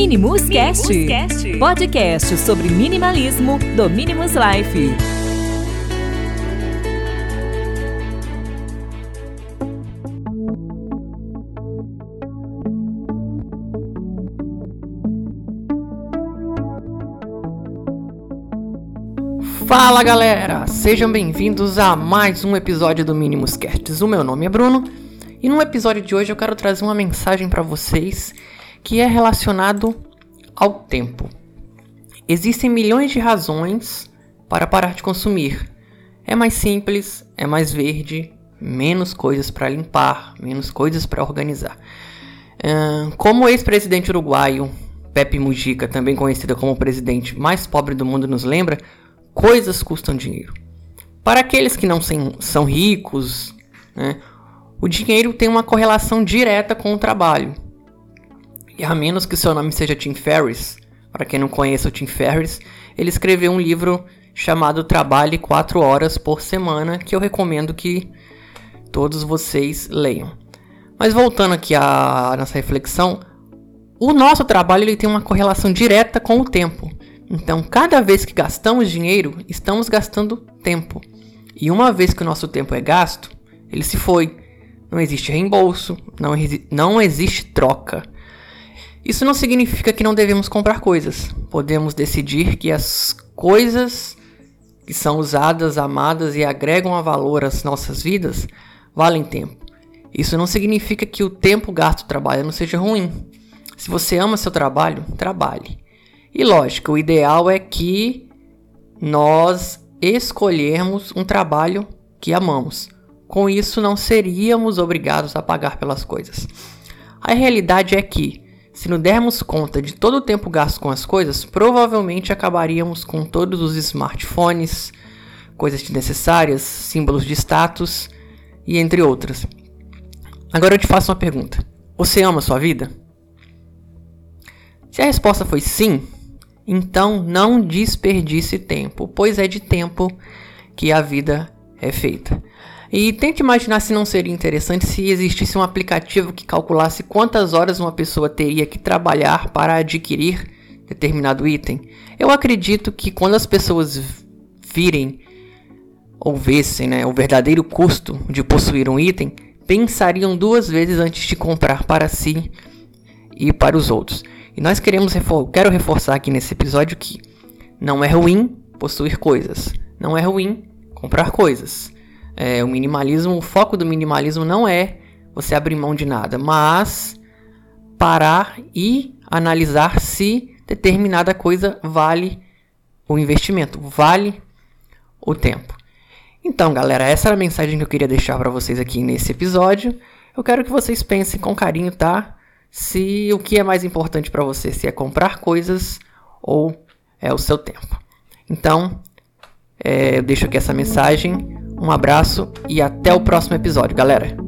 Minimus Cast, podcast sobre minimalismo do Minimus Life. Fala galera, sejam bem-vindos a mais um episódio do Minimus Casts. O meu nome é Bruno e no episódio de hoje eu quero trazer uma mensagem para vocês que é relacionado ao tempo. Existem milhões de razões para parar de consumir. É mais simples, é mais verde, menos coisas para limpar, menos coisas para organizar. Como o ex-presidente uruguaio Pepe Mujica, também conhecido como o presidente mais pobre do mundo, nos lembra, coisas custam dinheiro. Para aqueles que não são ricos, né, o dinheiro tem uma correlação direta com o trabalho. E a menos que seu nome seja Tim Ferriss, para quem não conhece o Tim Ferriss, ele escreveu um livro chamado Trabalhe 4 horas por semana, que eu recomendo que todos vocês leiam. Mas voltando aqui à nossa reflexão, o nosso trabalho ele tem uma correlação direta com o tempo. Então, cada vez que gastamos dinheiro, estamos gastando tempo. E uma vez que o nosso tempo é gasto, ele se foi. Não existe reembolso, não, não existe troca. Isso não significa que não devemos comprar coisas. Podemos decidir que as coisas que são usadas, amadas e agregam a valor às nossas vidas valem tempo. Isso não significa que o tempo gasto trabalhando seja ruim. Se você ama seu trabalho, trabalhe. E lógico, o ideal é que nós escolhermos um trabalho que amamos. Com isso, não seríamos obrigados a pagar pelas coisas. A realidade é que, se nos dermos conta de todo o tempo gasto com as coisas, provavelmente acabaríamos com todos os smartphones, coisas desnecessárias, símbolos de status e entre outras. Agora eu te faço uma pergunta: Você ama sua vida? Se a resposta foi sim, então não desperdice tempo, pois é de tempo que a vida é feita. E tente imaginar se não seria interessante se existisse um aplicativo que calculasse quantas horas uma pessoa teria que trabalhar para adquirir determinado item. Eu acredito que quando as pessoas virem ou vissem né, o verdadeiro custo de possuir um item, pensariam duas vezes antes de comprar para si e para os outros. E nós queremos refor quero reforçar aqui nesse episódio que não é ruim possuir coisas, não é ruim comprar coisas. É, o minimalismo, o foco do minimalismo não é você abrir mão de nada, mas parar e analisar se determinada coisa vale o investimento, vale o tempo. Então, galera, essa era a mensagem que eu queria deixar para vocês aqui nesse episódio. Eu quero que vocês pensem com carinho, tá? Se o que é mais importante para você, se é comprar coisas ou é o seu tempo. Então, é, eu deixo aqui essa mensagem. Um abraço e até o próximo episódio, galera.